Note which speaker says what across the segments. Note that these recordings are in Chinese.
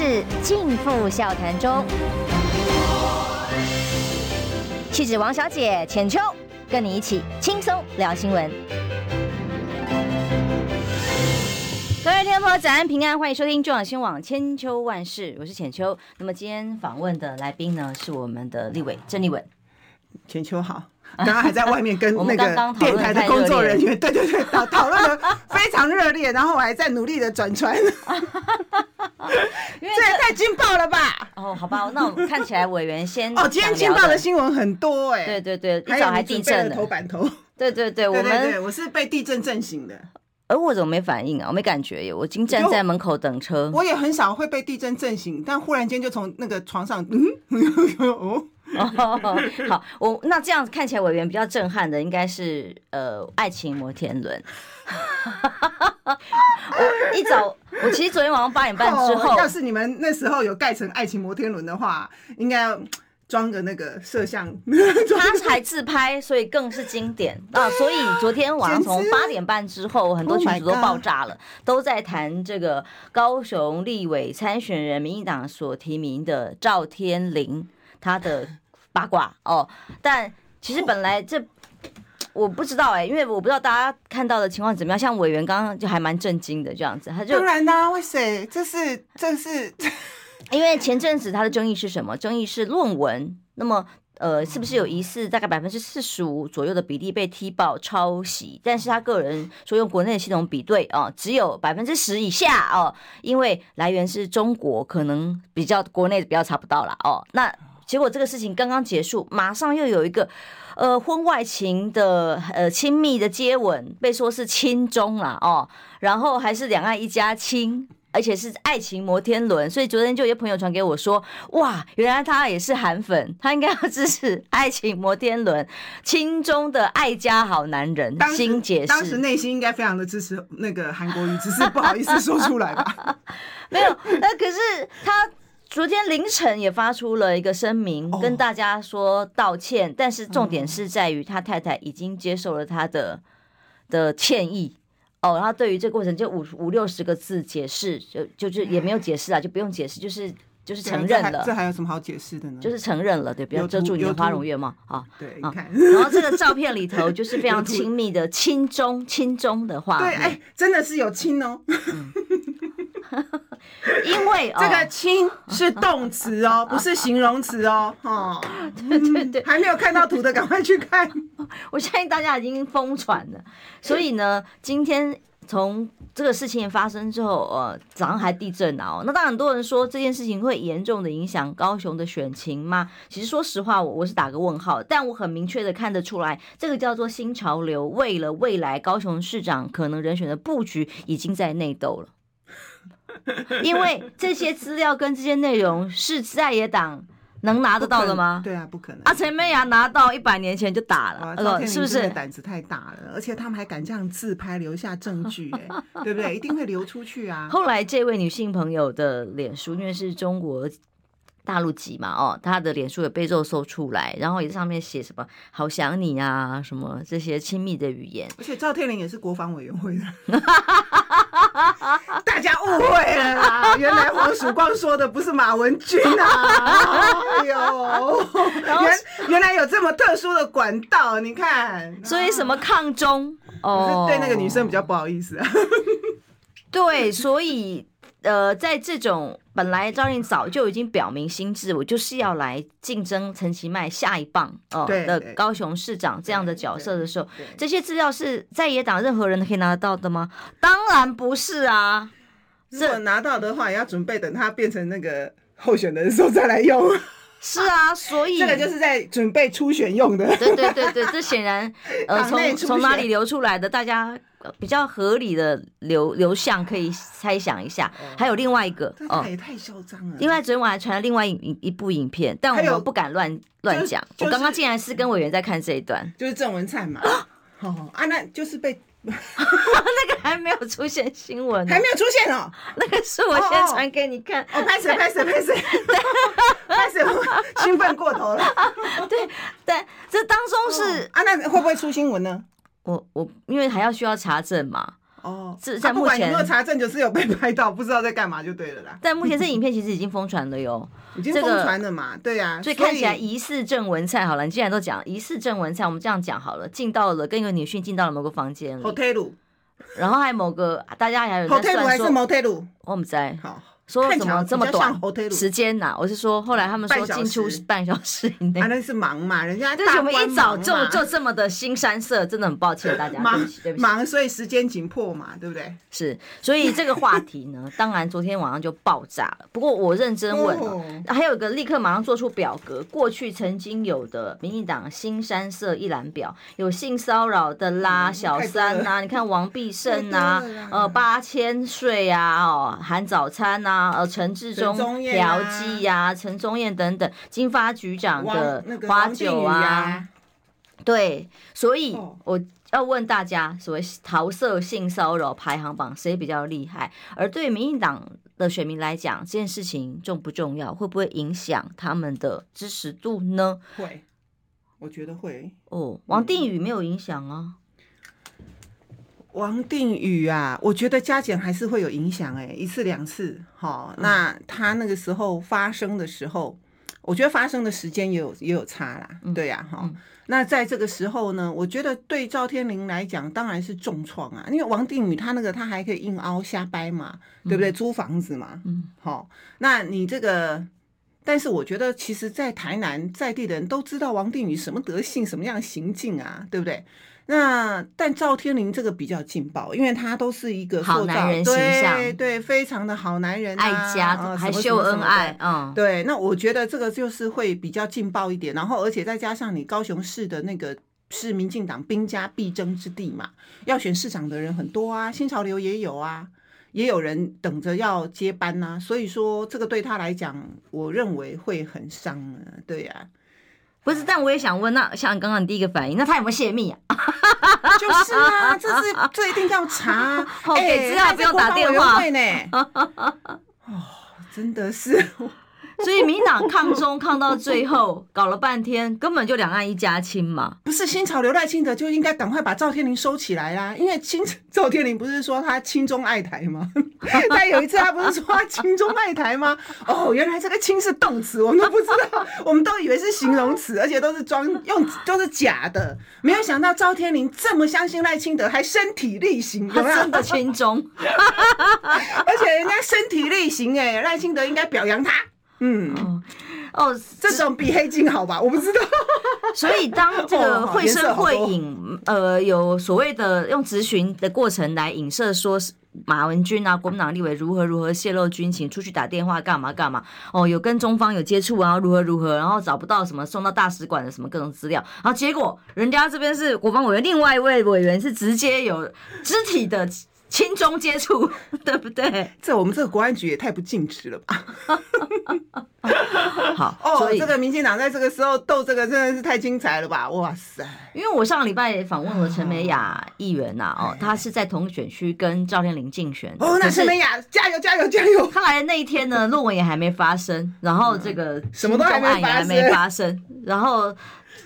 Speaker 1: 事尽付笑谈中。气质王小姐浅秋，跟你一起轻松聊新闻。各位天朋友，早安平安，欢迎收听中广新闻网千秋万事，我是浅秋。那么今天访问的来宾呢，是我们的立委郑丽文。
Speaker 2: 浅秋好。刚刚还在外面跟那个电台的工作人员，对对对，讨讨论的非常热烈，然后我还在努力的转传，这也太劲爆了吧！
Speaker 1: 哦，好吧，那我们看起来委员先
Speaker 2: 哦，今天劲爆的新闻很多哎，
Speaker 1: 对对对，一早还地震
Speaker 2: 的。头版头，
Speaker 1: 对对对，我们
Speaker 2: 我是被地震震醒的，
Speaker 1: 而我怎么没反应啊？我没感觉耶，我今站在门口等车，
Speaker 2: 我也很少会被地震震醒，但忽然间就从那个床上，嗯，哦。
Speaker 1: 哦，好，我那这样看起来委员比较震撼的应该是呃爱情摩天轮。我一早，我其实昨天晚上八点半之后，
Speaker 2: 要是你们那时候有盖成爱情摩天轮的话，应该要装个那个摄像。
Speaker 1: 他才自拍，所以更是经典啊！所以昨天晚上从八点半之后，很多群组都爆炸了，都在谈这个高雄立委参选人民进党所提名的赵天麟。他的八卦哦，但其实本来这我不知道哎，因为我不知道大家看到的情况怎么样。像委员刚刚就还蛮震惊的这样子，他就
Speaker 2: 当然啦，哇塞，这是这是，
Speaker 1: 因为前阵子他的争议是什么？争议是论文，那么呃，是不是有疑似大概百分之四十五左右的比例被踢爆抄袭？但是他个人说用国内的系统比对啊，只有百分之十以下哦，因为来源是中国，可能比较国内比较查不到了哦，那。结果这个事情刚刚结束，马上又有一个，呃，婚外情的呃亲密的接吻，被说是亲中了哦，然后还是两岸一家亲，而且是爱情摩天轮，所以昨天就有朋友传给我说，哇，原来他也是韩粉，他应该要支持爱情摩天轮，亲中的爱家好男人，新解释，
Speaker 2: 当时内心应该非常的支持那个韩国瑜，只是不好意思说出来吧，
Speaker 1: 没有，那可是他。昨天凌晨也发出了一个声明，跟大家说道歉，但是重点是在于他太太已经接受了他的的歉意哦，然后对于这个过程就五五六十个字解释，就就是也没有解释啊，就不用解释，就是就是承认了。
Speaker 2: 这还有什么好解释的呢？
Speaker 1: 就是承认了，对，不要遮住你的花容月貌啊。
Speaker 2: 对，
Speaker 1: 啊，然后这个照片里头就是非常亲密的亲中亲中的话，
Speaker 2: 对，哎，真的是有亲哦。
Speaker 1: 因为
Speaker 2: 这个“亲”是动词哦，不是形容词哦。哦，
Speaker 1: 对对对，
Speaker 2: 还没有看到图的，赶快去看。
Speaker 1: 我相信大家已经疯传了。所以呢，今天从这个事情发生之后，呃，早上还地震啊。那当然，很多人说这件事情会严重的影响高雄的选情吗？其实说实话，我我是打个问号。但我很明确的看得出来，这个叫做新潮流，为了未来高雄市长可能人选的布局，已经在内斗了。因为这些资料跟这些内容是在野党能拿得到的吗？
Speaker 2: 对啊，不可能。
Speaker 1: 啊陈美雅拿到一百年前就打了，呃，是不是？
Speaker 2: 胆子太大了，而且他们还敢这样自拍留下证据，哎，对不对？一定会流出去啊。
Speaker 1: 后来这位女性朋友的脸书，因为是中国。大陆籍嘛，哦，她的脸书也被肉搜出来，然后也上面写什么“好想你”啊，什么这些亲密的语言。
Speaker 2: 而且赵天麟也是国防委员会的，大家误会了啦，原来黄曙光说的不是马文君啊！哎呦，原原来有这么特殊的管道，你看，
Speaker 1: 所以什么抗中
Speaker 2: 哦，对那个女生比较不好意思啊。
Speaker 1: 对，所以。呃，在这种本来赵天麟早就已经表明心智，我就是要来竞争陈其迈下一棒哦、呃、的高雄市长这样的角色的时候，这些资料是在野党任何人都可以拿得到的吗？当然不是啊！
Speaker 2: 如果拿到的话，也要准备等他变成那个候选人的时候再来用。
Speaker 1: 是啊，所以
Speaker 2: 这个就是在准备初选用的。
Speaker 1: 对对对对，这显然呃 从从哪里流出来的，大家。比较合理的流流向可以猜想一下，还有另外一个
Speaker 2: 哦，也太嚣张了。
Speaker 1: 另外昨天晚上传了另外一一部影片，但我们不敢乱乱讲。我刚刚竟然是跟委员在看这一段，
Speaker 2: 就是郑文灿嘛。哦啊，那就是被
Speaker 1: 那个还没有出现新闻，还
Speaker 2: 没有出现哦。
Speaker 1: 那个是我先传给你看。
Speaker 2: 哦，拍谁拍谁拍谁，拍谁 兴奋过头了。
Speaker 1: 对对，这当中是
Speaker 2: 啊，那会不会出新闻呢？
Speaker 1: 我我因为还要需要查证嘛，
Speaker 2: 哦，
Speaker 1: 是在目前
Speaker 2: 如果查证就是有被拍到，不知道在干嘛就对了啦。
Speaker 1: 但目前这影片其实已经疯传了哟，
Speaker 2: 已经疯传了嘛？对呀，
Speaker 1: 所以看起来疑似郑文灿好了。你既然都讲疑似郑文灿，我们这样讲好了，进到了跟一个女性进到了某个房间里
Speaker 2: ，hotel，
Speaker 1: 然后还有某个大家还有在算说
Speaker 2: hotel 还是 motel，
Speaker 1: 我们在
Speaker 2: 好。
Speaker 1: 说怎么这么短时间呐？我是说，后来他们说进出半小时以内。
Speaker 2: 那是忙嘛，人家。
Speaker 1: 就是我们一早就就这么的新山色，真的很抱歉大家。
Speaker 2: 忙，忙，所以时间紧迫嘛，对不对？
Speaker 1: 是，所以这个话题呢，当然昨天晚上就爆炸了。不过我认真问，还有一个立刻马上做出表格，过去曾经有的民进党新山色一览表，有性骚扰的啦，小三呐，你看王必胜呐，呃，八千岁啊，哦，含早餐呐。啊，呃，陈志忠嫖妓呀，陈宗彦等等，金发局长的花酒啊，对，所以我要问大家，所谓桃色性骚扰排行榜谁比较厉害？而对民进党的选民来讲，这件事情重不重要？会不会影响他们的支持度呢？
Speaker 2: 会，我觉得会。
Speaker 1: 哦，王定宇没有影响啊。
Speaker 2: 王定宇啊，我觉得加减还是会有影响哎，一次两次，好，那他那个时候发生的时候，我觉得发生的时间也有也有差啦，对呀，哈，那在这个时候呢，我觉得对赵天林来讲当然是重创啊，因为王定宇他那个他还可以硬凹瞎掰嘛，对不对？租房子嘛，嗯，好，那你这个，但是我觉得其实，在台南在地的人都知道王定宇什么德性，什么样的行径啊，对不对？那但赵天麟这个比较劲爆，因为他都是一个
Speaker 1: 好男人形象，
Speaker 2: 对对，非常的好男人，啊，
Speaker 1: 爱家，呃、还秀恩爱，嗯，
Speaker 2: 对。那我觉得这个就是会比较劲爆一点，然后而且再加上你高雄市的那个是民进党兵家必争之地嘛，要选市长的人很多啊，新潮流也有啊，也有人等着要接班呐，啊，所以说这个对他来讲，我认为会很伤啊，对呀，啊。
Speaker 1: 不是，但我也想问，那像刚刚你第一个反应，那他有没有泄密啊？
Speaker 2: 就是啊，这是这一定要查。
Speaker 1: 哎，资料不用打电话
Speaker 2: 呢。哦，真的是。
Speaker 1: 所以民党抗中抗到最后，搞了半天，根本就两岸一家亲嘛。
Speaker 2: 不是新潮流赖清德就应该赶快把赵天麟收起来啦，因为清赵天麟不是说他亲中爱台吗？他有一次他不是说他亲中爱台吗？哦，原来这个亲是动词，我们都不知道，我们都以为是形容词，而且都是装用都是假的。没有想到赵天麟这么相信赖清德，还身体力行，
Speaker 1: 他真的亲中，
Speaker 2: 而且人家身体力行，哎，赖清德应该表扬他。嗯哦，哦，这种比黑金好吧？我不知道。
Speaker 1: 所以当这个绘声绘影，呃，有所谓的用质询的过程来影射说是马文君啊，国民党立委如何如何泄露军情，出去打电话干嘛干嘛？哦，有跟中方有接触啊，如何如何，然后找不到什么送到大使馆的什么各种资料，然后结果人家这边是国防委员，另外一位委员是直接有肢体的。亲中接触，对不对？
Speaker 2: 这我们这个国安局也太不尽职了吧！
Speaker 1: 好
Speaker 2: 哦，所以这个民进党在这个时候斗这个真的是太精彩了吧！哇塞！
Speaker 1: 因为我上个礼拜访问了陈美雅议员呐，哦，她是在同选区跟赵天林竞选。
Speaker 2: 哦，那陈美雅加油加油加油！
Speaker 1: 她来的那一天呢，论文也还没发生，然后这个
Speaker 2: 什么都还
Speaker 1: 没发生，然后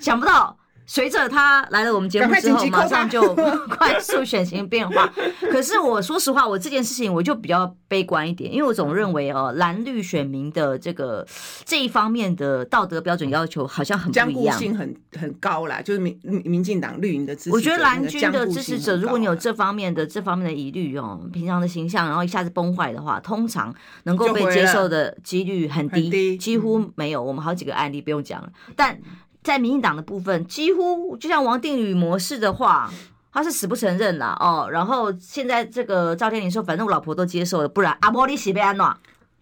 Speaker 1: 想不到。随着他来了我们节目之后，马上就 快速选情变化。可是我说实话，我这件事情我就比较悲观一点，因为我总认为哦，蓝绿选民的这个这一方面的道德标准要求好像很不一
Speaker 2: 样，性很很高啦。就是民民进党绿营的支持者，
Speaker 1: 我觉得蓝军的支持者，如果你有这方面的这方面的疑虑哦，平常的形象，然后一下子崩坏的话，通常能够被接受的几率很低，几乎没有。我们好几个案例不用讲了，但。在民进党的部分，几乎就像王定宇模式的话，他是死不承认啦哦。然后现在这个赵天林说，反正我老婆都接受了，不然阿波利西贝安诺，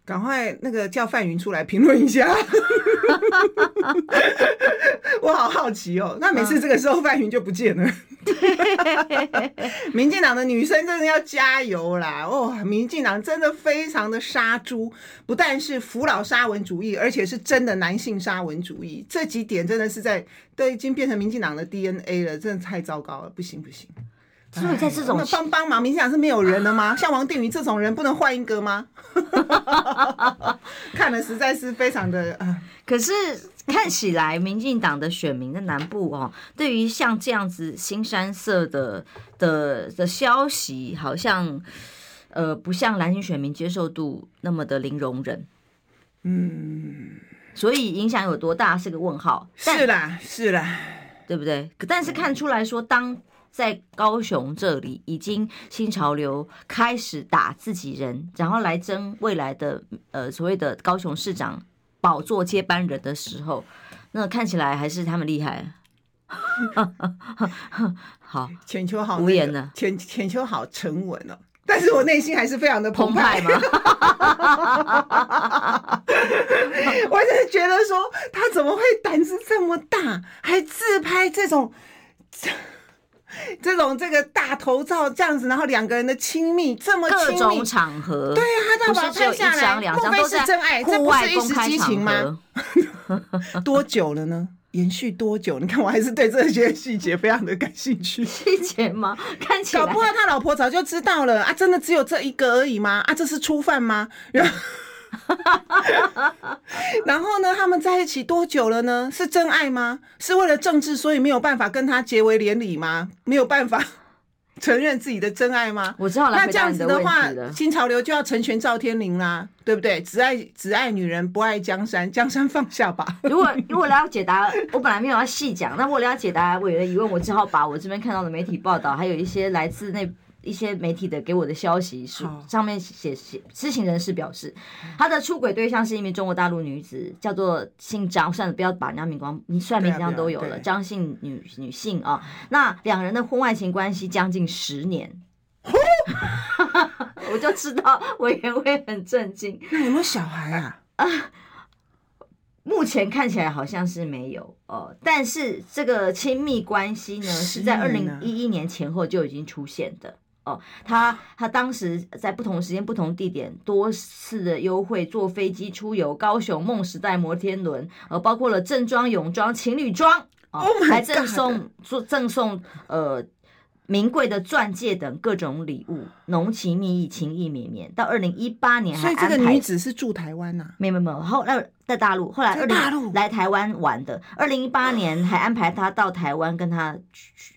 Speaker 2: 赶快那个叫范云出来评论一下。我好好奇哦，那每次这个时候范云就不见了。民进党的女生真的要加油啦！哦，民进党真的非常的杀猪，不但是扶老沙文主义，而且是真的男性沙文主义。这几点真的是在都已经变成民进党的 DNA 了，真的太糟糕了，不行不行。
Speaker 1: 所以在这种
Speaker 2: 帮帮忙，民进党是没有人的吗？像王定宇这种人不能换一个吗？看了实在是非常的啊。
Speaker 1: 可是看起来，民进党的选民在南部哦，对于像这样子新山色的的的消息，好像呃不像蓝营选民接受度那么的零容忍。
Speaker 2: 嗯，
Speaker 1: 所以影响有多大是个问号。
Speaker 2: 是啦，是啦，
Speaker 1: 对不对？但是看出来说，当在高雄这里已经新潮流开始打自己人，然后来争未来的呃所谓的高雄市长。宝座接班人的时候，那看起来还是他们厉害。好，
Speaker 2: 浅秋好、那个、
Speaker 1: 无言呢，
Speaker 2: 浅浅秋好沉稳哦，但是我内心还是非常的澎湃
Speaker 1: 嘛。
Speaker 2: 我真是觉得说，他怎么会胆子这么大，还自拍这种。这种这个大头照这样子，然后两个人的亲密这么亲密，
Speaker 1: 各种场合，
Speaker 2: 对啊，他都把它拍下来，莫非是真爱？这不是一时激情吗？多久了呢？延续多久？你看，我还是对这些细节非常的感兴趣。
Speaker 1: 细节吗？看起来
Speaker 2: 搞不好他老婆早就知道了啊！真的只有这一个而已吗？啊，这是初犯吗？然后。然后呢？他们在一起多久了呢？是真爱吗？是为了政治，所以没有办法跟他结为连理吗？没有办法 承认自己的真爱吗？
Speaker 1: 我知道了。
Speaker 2: 那这样子的话，新潮流就要成全赵天林啦，对不对？只爱只爱女人，不爱江山，江山放下吧。
Speaker 1: 如果如果要解答，我本来没有要细讲，那为了要解答委员的疑问，我只好把我这边看到的媒体报道，还有一些来自那。一些媒体的给我的消息是，上面写写知情人士表示，他的出轨对象是一名中国大陆女子，叫做姓张，算了，不要把人家名光，你算名字上都有了，张姓女女性啊。那两人的婚外情关系将近十年，我就知道委员会很震惊。
Speaker 2: 那有没有小孩啊？啊，
Speaker 1: 目前看起来好像是没有哦，但是这个亲密关系呢，是在二零一一年前后就已经出现的。哦，他他当时在不同时间、不同地点多次的优惠，坐飞机出游高雄梦时代摩天轮，呃，包括了正装、泳装、情侣装，哦，oh、还赠送做赠送呃。名贵的钻戒等各种礼物，浓情蜜意，情意绵绵。到二零一八年还安排，
Speaker 2: 所以这个女子是住台湾呐、啊？
Speaker 1: 没有没有，后那在大陆，后来大陆来台湾玩的。二零一八年还安排她到台湾跟她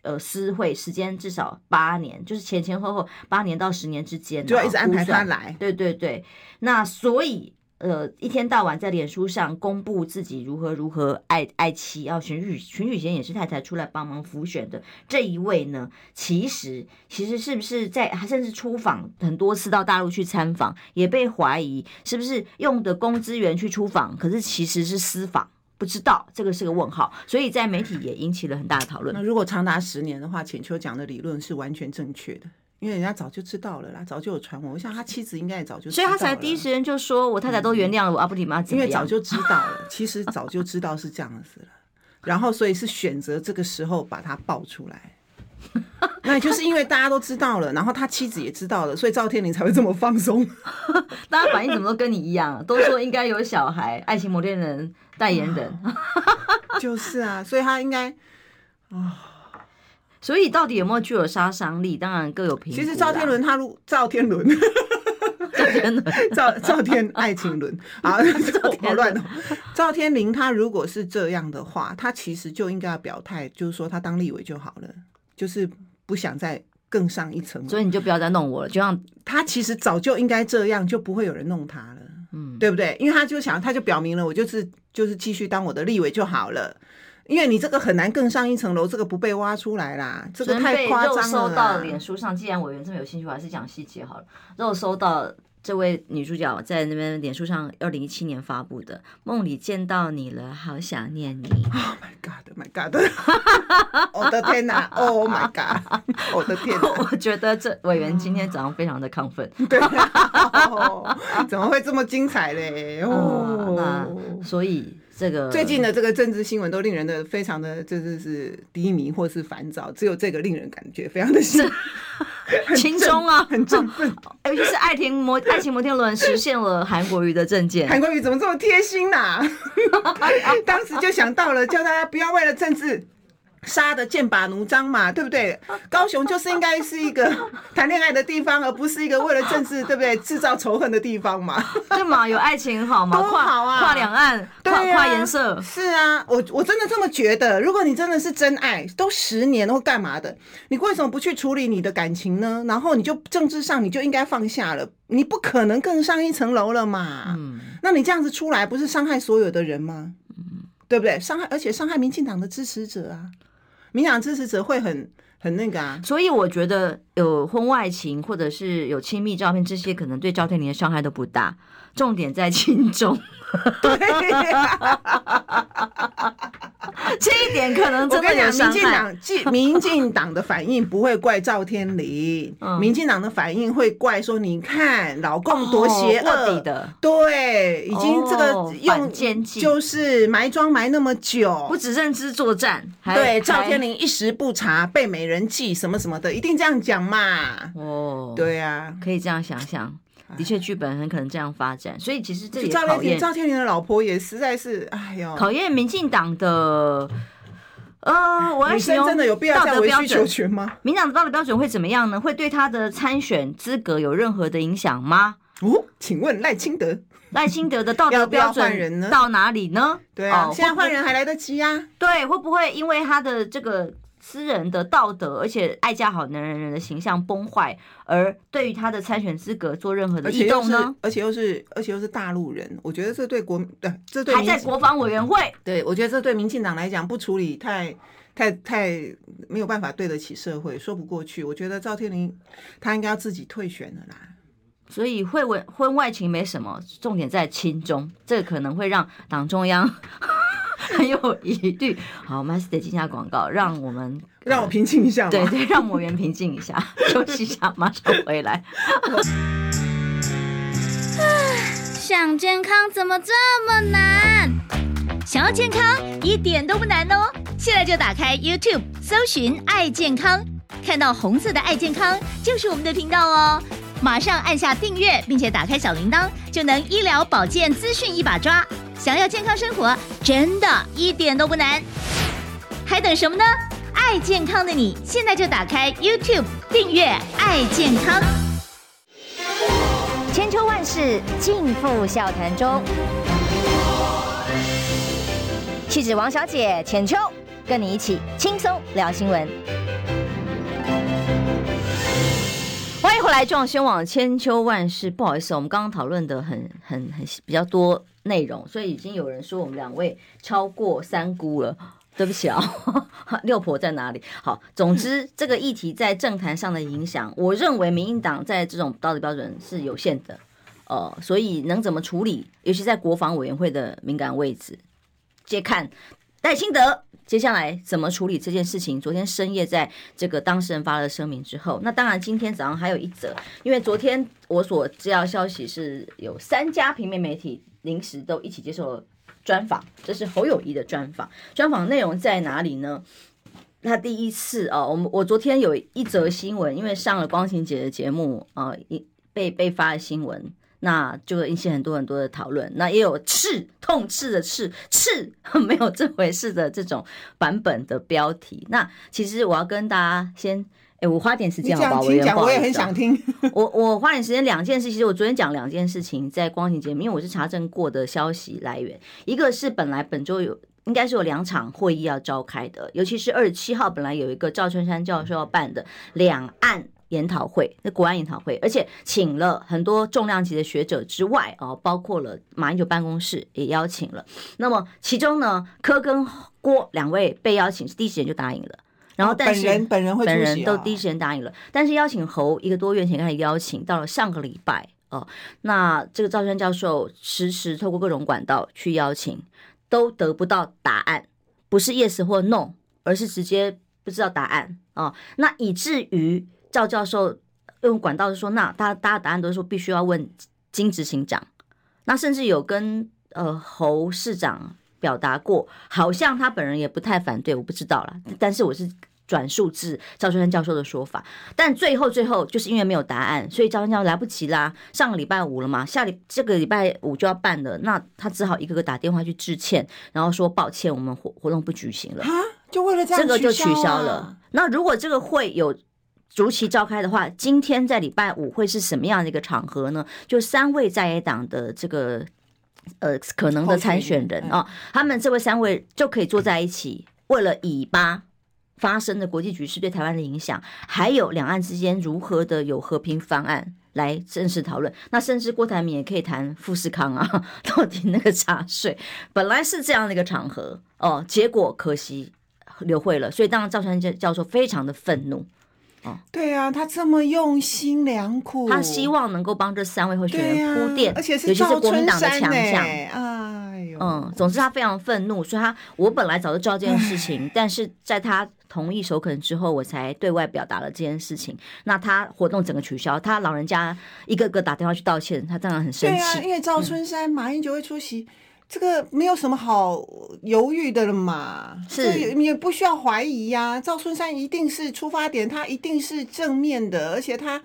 Speaker 1: 呃私会，时间至少八年，就是前前后后八年到十年之间，
Speaker 2: 就要一直安排她来。
Speaker 1: 对对对，那所以。呃，一天到晚在脸书上公布自己如何如何爱爱妻，要选举选举前也是太太出来帮忙辅选的这一位呢，其实其实是不是在他甚至出访很多次到大陆去参访，也被怀疑是不是用的公资源去出访，可是其实是私访，不知道这个是个问号，所以在媒体也引起了很大的讨论。
Speaker 2: 那如果长达十年的话，浅秋讲的理论是完全正确的。因为人家早就知道了啦，早就有传闻。我想他妻子应该也早就知道了，所以他才
Speaker 1: 第一时间就说：“我太太都原谅了我，阿布里妈。”
Speaker 2: 因为早就知道了，其实早就知道是这样子了。然后，所以是选择这个时候把他爆出来。那就是因为大家都知道了，然后他妻子也知道了，所以赵天林才会这么放松。
Speaker 1: 大家反应怎么都跟你一样，都说应该有小孩。爱情摩天轮代言人，
Speaker 2: 就是啊，所以他应该啊。
Speaker 1: 所以到底有没有具有杀伤力？当然各有评价。
Speaker 2: 其实赵天伦他如赵天伦，
Speaker 1: 赵天伦，
Speaker 2: 赵赵天爱情轮 啊，好乱哦。赵天麟他如果是这样的话，他其实就应该要表态，就是说他当立委就好了，就是不想再更上一层。
Speaker 1: 所以你就不要再弄我了，就像
Speaker 2: 他其实早就应该这样，就不会有人弄他了，嗯，对不对？因为他就想，他就表明了，我就是就是继续当我的立委就好了。因为你这个很难更上一层楼，这个不被挖出来啦，这个太夸张了。肉
Speaker 1: 搜到脸书上，既然委员这么有兴趣，我还是讲细节好了。肉收到这位女主角在那边脸书上，二零一七年发布的《梦里见到你了，好想念你 》。
Speaker 2: Oh my god! My god! 我的天哪！Oh my god! 我的天哪！
Speaker 1: 我觉得这委员今天早上非常的亢奋。
Speaker 2: 对啊，怎么会这么精彩嘞？哦，
Speaker 1: 那所以。这个
Speaker 2: 最近的这个政治新闻都令人的非常的就是是低迷或是烦躁，只有这个令人感觉非常的 轻
Speaker 1: 轻松啊，
Speaker 2: 很振奋。
Speaker 1: 尤其是爱情摩爱情摩天轮实现了韩国瑜的政见，
Speaker 2: 韩国瑜怎么这么贴心呐、啊？当时就想到了，叫大家不要为了政治杀的剑拔弩张嘛，对不对？高雄就是应该是一个 谈恋爱的地方，而不是一个为了政治，对不对？制造仇恨的地方嘛。
Speaker 1: 对嘛，有爱情好吗？
Speaker 2: 多好啊！
Speaker 1: 跨两岸，跨跨颜色。
Speaker 2: 是啊，我我真的这么觉得。如果你真的是真爱，都十年或干嘛的，你为什么不去处理你的感情呢？然后你就政治上你就应该放下了，你不可能更上一层楼了嘛。嗯，那你这样子出来，不是伤害所有的人吗？嗯，对不对？伤害，而且伤害民进党的支持者啊。民党支持者会很很那个啊，
Speaker 1: 所以我觉得有婚外情或者是有亲密照片，这些可能对赵天林的伤害都不大，重点在轻重。对。这一点可能真的有伤害。
Speaker 2: 民进党，民进党的反应不会怪赵天麟，民进党的反应会怪说：你看老共多邪恶。的，对，已经这个用就是埋桩埋那么久，
Speaker 1: 不止认知作战，
Speaker 2: 对赵天麟一时不察被美人计什么什么的，一定这样讲嘛。哦，对啊，
Speaker 1: 可以这样想想。的确，剧本很可能这样发展，所以其实这也考验
Speaker 2: 赵天林的老婆也实在是，哎呦，
Speaker 1: 考验民进党的呃，我要形容
Speaker 2: 真的有必要道德标准吗？
Speaker 1: 民进党的道德标准会怎么样呢？会对他的参选资格有任何的影响吗？
Speaker 2: 哦，请问赖清德，
Speaker 1: 赖清德的道德标准到哪里呢？
Speaker 2: 对啊，现在换人还来得及啊。
Speaker 1: 对，会不会因为他的这个？私人的道德，而且爱家好男人人的形象崩坏，而对于他的参选资格做任何的异动呢？
Speaker 2: 而且又是，而且又是大陆人，我觉得这对国，对，这对
Speaker 1: 还在国防委员会。
Speaker 2: 对，我觉得这对民进党来讲不处理太，太太没有办法对得起社会，说不过去。我觉得赵天麟他应该要自己退选了啦。
Speaker 1: 所以会婚婚外情没什么，重点在亲中，这可能会让党中央。很有疑虑。好，我们还是得进下广告，让我们
Speaker 2: 让我平静一下。
Speaker 1: 对 对，让魔元平静一下，休息一下，马上回来。
Speaker 3: 想健康怎么这么难？想要健康一点都不难哦！现在就打开 YouTube，搜寻“爱健康”，看到红色的“爱健康”就是我们的频道哦。马上按下订阅，并且打开小铃铛，就能医疗保健资讯一把抓。想要健康生活，真的一点都不难，还等什么呢？爱健康的你，现在就打开 YouTube 订阅“爱健康”。
Speaker 4: 千秋万世尽付笑谈中，气质王小姐浅秋，跟你一起轻松聊新闻。
Speaker 1: 欢迎回来，中宣网千秋万世。不好意思，我们刚刚讨论的很很很比较多。内容，所以已经有人说我们两位超过三姑了，对不起啊，六婆在哪里？好，总之 这个议题在政坛上的影响，我认为民进党在这种道德标准是有限的，呃，所以能怎么处理，尤其在国防委员会的敏感位置，接看戴清德接下来怎么处理这件事情。昨天深夜在这个当事人发了声明之后，那当然今天早上还有一则，因为昨天我所知道消息是有三家平面媒体。临时都一起接受了专访，这是侯友宜的专访。专访内容在哪里呢？他第一次哦，我们我昨天有一则新闻，因为上了光晴姐的节目啊，一被被发的新闻，那就引起很多很多的讨论。那也有刺痛刺的刺刺，没有这回事的这种版本的标题。那其实我要跟大家先。哎，我花点时间好吧，我也
Speaker 2: 我也很想听。
Speaker 1: 我我花点时间，两件事。其实我昨天讲两件事情，在光景节目，因为我是查证过的消息来源。一个是本来本周有应该是有两场会议要召开的，尤其是二十七号本来有一个赵春山教授要办的两岸研讨会，那国安研讨会，而且请了很多重量级的学者之外哦，包括了马英九办公室也邀请了。那么其中呢，柯跟郭两位被邀请是第一时间就答应了。然后，但是
Speaker 2: 本人本人会
Speaker 1: 本人都第一时间答应了，但是邀请侯一个多月前开始邀请，到了上个礼拜哦，那这个赵川教授迟迟透过各种管道去邀请，都得不到答案，不是 yes 或 no，而是直接不知道答案哦，那以至于赵教授用管道是说，那大大家答案都是说必须要问金执行长，那甚至有跟呃侯市长。表达过，好像他本人也不太反对，我不知道啦。但是我是转述至赵春山教授的说法，但最后最后就是因为没有答案，所以赵春山教授来不及啦。上个礼拜五了嘛，下礼这个礼拜五就要办了，那他只好一个个打电话去致歉，然后说抱歉，我们活活动不举行了。
Speaker 2: 啊就为了这样、啊、
Speaker 1: 这个就取消了。那如果这个会有如期召开的话，今天在礼拜五会是什么样的一个场合呢？就三位在野党的这个呃可能的参选人啊、哦，他们这位三位就可以坐在一起，为了以巴发生的国际局势对台湾的影响，还有两岸之间如何的有和平方案来正式讨论。那甚至郭台铭也可以谈富士康啊，到底那个茶税，本来是这样的一个场合哦，结果可惜流会了，所以当然赵川教授非常的愤怒。
Speaker 2: 哦，对啊，他这么用心良苦，
Speaker 1: 他希望能够帮这三位候选人铺垫，
Speaker 2: 而且是
Speaker 1: 尤其是国民党的强项。
Speaker 2: 哎呦，
Speaker 1: 嗯，总之他非常愤怒，所以他我本来早就知道这件事情，但是在他同意首肯之后，我才对外表达了这件事情。那他活动整个取消，他老人家一个个打电话去道歉，他当然很生气。对
Speaker 2: 啊，因为赵春山、嗯、马英九会出席。这个没有什么好犹豫的了嘛，是。也不需要怀疑呀、啊。赵春山一定是出发点，他一定是正面的，而且他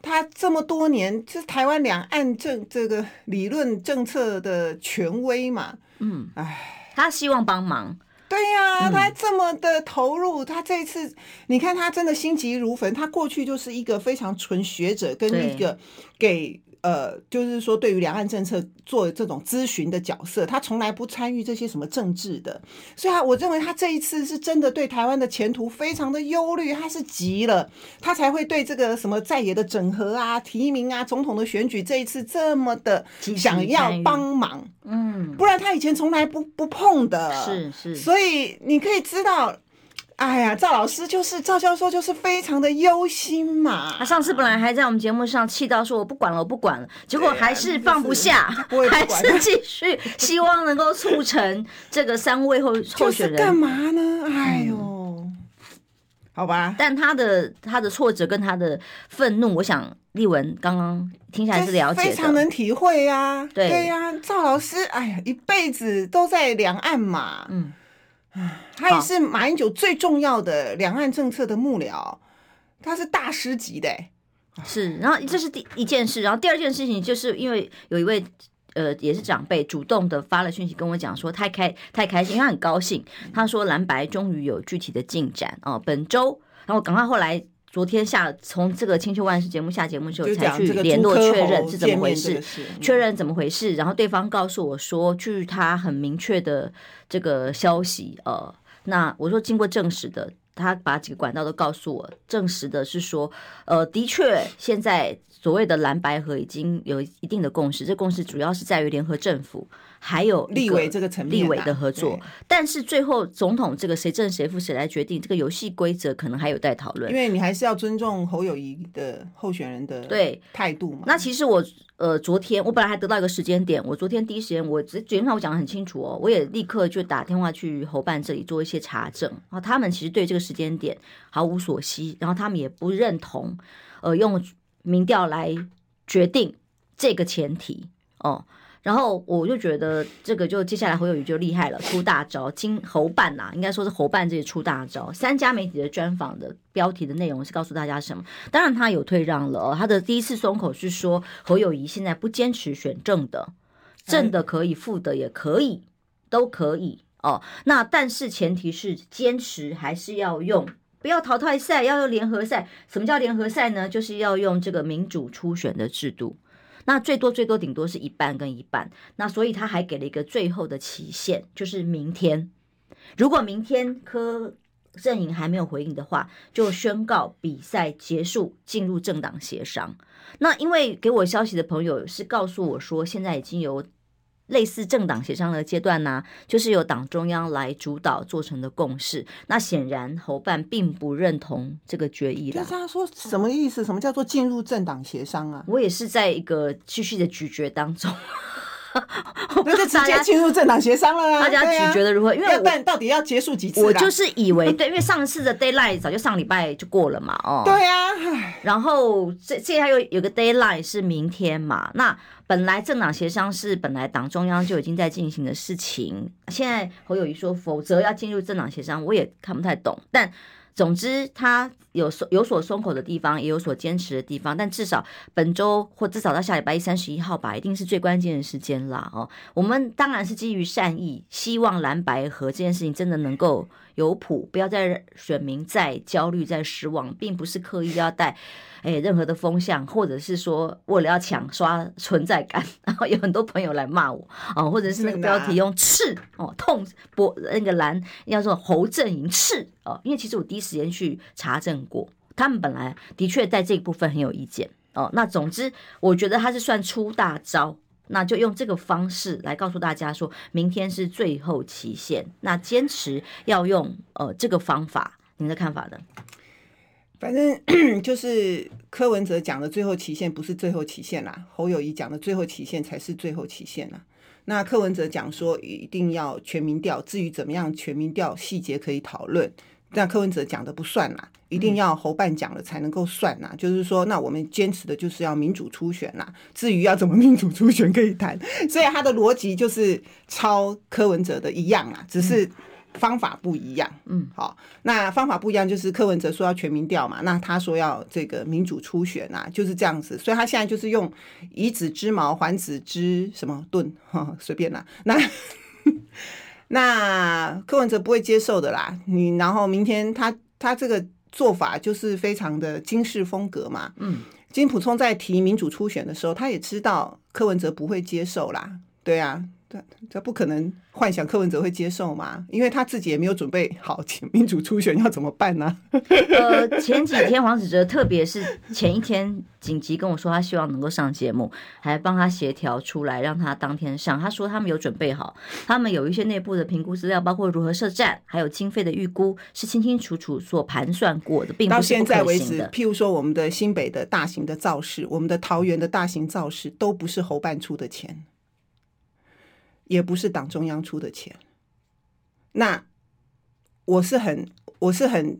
Speaker 2: 他这么多年是台湾两岸政这个理论政策的权威嘛，
Speaker 1: 嗯，哎，他希望帮忙，
Speaker 2: 对呀、啊，他这么的投入，嗯、他这一次你看他真的心急如焚，他过去就是一个非常纯学者跟一个给。呃，就是说，对于两岸政策做这种咨询的角色，他从来不参与这些什么政治的，所以，他我认为他这一次是真的对台湾的前途非常的忧虑，他是急了，他才会对这个什么在野的整合啊、提名啊、总统的选举这一次这么的想要帮忙，
Speaker 1: 嗯，
Speaker 2: 不然他以前从来不不碰的，
Speaker 1: 是是，
Speaker 2: 所以你可以知道。哎呀，赵老师就是赵教授，就是非常的忧心嘛。
Speaker 1: 他上次本来还在我们节目上气到说我不管了，我不管了，结果还是放不下，还是继续希望能够促成这个三位候候选人。
Speaker 2: 干嘛呢？哎呦，嗯、好吧。
Speaker 1: 但他的他的挫折跟他的愤怒，我想丽文刚刚听起来是了解的，
Speaker 2: 非常能体会呀、啊。
Speaker 1: 对
Speaker 2: 呀，赵、啊、老师，哎呀，一辈子都在两岸嘛。
Speaker 1: 嗯。
Speaker 2: 他也是马英九最重要的两岸政策的幕僚，他是大师级的，
Speaker 1: 是。然后这是第一件事，然后第二件事情就是因为有一位呃也是长辈主动的发了讯息跟我讲说太开太开心，他很高兴，他说蓝白终于有具体的进展哦，本周，然后赶快后来。昨天下从这个《千秋万世》节目下节目之后，才去联络确认是怎么回事，确认怎么回事。然后对方告诉我说，据他很明确的这个消息，呃，那我说经过证实的，他把几个管道都告诉我，证实的是说，呃，的确现在所谓的蓝白河已经有一定的共识，这共识主要是在于联合政府。还有
Speaker 2: 立委这个层面，
Speaker 1: 立委的合作，但是最后总统这个谁正谁负谁来决定这个游戏规则，可能还有待讨论。
Speaker 2: 因为你还是要尊重侯友宜的候选人的
Speaker 1: 对
Speaker 2: 态度嘛。
Speaker 1: 那其实我呃昨天我本来还得到一个时间点，我昨天第一时间我昨天我讲的很清楚哦，我也立刻就打电话去侯办这里做一些查证，然后他们其实对这个时间点毫无所悉，然后他们也不认同呃用民调来决定这个前提哦。然后我就觉得这个就接下来侯友宜就厉害了，出大招。今侯办呐、啊，应该说是侯办这里出大招。三家媒体的专访的标题的内容是告诉大家什么？当然他有退让了哦。他的第一次松口是说侯友宜现在不坚持选正的，正的可以，负的也可以，都可以哦。那但是前提是坚持还是要用，不要淘汰赛，要用联合赛。什么叫联合赛呢？就是要用这个民主初选的制度。那最多最多顶多是一半跟一半，那所以他还给了一个最后的期限，就是明天。如果明天柯阵营还没有回应的话，就宣告比赛结束，进入政党协商。那因为给我消息的朋友是告诉我说，现在已经有。类似政党协商的阶段呢、啊，就是由党中央来主导做成的共识。那显然侯办并不认同这个决议了。
Speaker 2: 他说什么意思？什么叫做进入政党协商啊？
Speaker 1: 我也是在一个继续的咀嚼当中。
Speaker 2: 那就直接进入政党协商了啊！
Speaker 1: 大家咀嚼的如何？因
Speaker 2: 为到底要结束几次？
Speaker 1: 我就是以为 对，因为上次的 d a y l i g h t 早就上礼拜就过了嘛。哦，
Speaker 2: 对呀。
Speaker 1: 然后这现在又有个 d a y l i g h t 是明天嘛？那本来政党协商是本来党中央就已经在进行的事情，现在侯友宜说否则要进入政党协商，我也看不太懂。但总之，他有所有所松口的地方，也有所坚持的地方。但至少本周或至少到下礼拜一三十一号吧，一定是最关键的时间啦。哦，我们当然是基于善意，希望蓝白合这件事情真的能够有谱，不要再选民再焦虑、再失望，并不是刻意要带哎任何的风向，或者是说为了要抢刷存在感，然后有很多朋友来骂我哦，或者是那个标题用刺哦痛波那个蓝要说侯阵营刺哦，因为其实我第一时间去查证过，他们本来的确在这一部分很有意见哦。那总之，我觉得他是算出大招。那就用这个方式来告诉大家，说明天是最后期限。那坚持要用呃这个方法，您的看法呢？
Speaker 2: 反正 就是柯文哲讲的最后期限不是最后期限啦，侯友宜讲的最后期限才是最后期限啦。那柯文哲讲说一定要全民调，至于怎么样全民调细节可以讨论。那柯文哲讲的不算啦，一定要侯办讲了才能够算呐。就是说，那我们坚持的就是要民主初选啦。至于要怎么民主初选可以谈，所以他的逻辑就是抄柯文哲的一样啦，只是方法不一样。嗯，好，那方法不一样就是柯文哲说要全民调嘛，那他说要这个民主初选啊，就是这样子。所以他现在就是用以子之矛还子之什么盾，随便啦。那。那柯文哲不会接受的啦，你然后明天他他这个做法就是非常的金氏风格嘛，嗯，金普聪在提民主初选的时候，他也知道柯文哲不会接受啦，对啊。这这不可能幻想柯文哲会接受嘛？因为他自己也没有准备好民主初选要怎么办呢？
Speaker 1: 呃，前几天黄子哲，特别是前一天紧急跟我说，他希望能够上节目，还帮他协调出来，让他当天上。他说他们有准备好，他们有一些内部的评估资料，包括如何设站，还有经费的预估，是清清楚楚所盘算过的，并。到现在为止，
Speaker 2: 譬如说我们的新北的大型的造势，我们的桃园的大型造势，都不是侯办出的钱。也不是党中央出的钱，那我是很我是很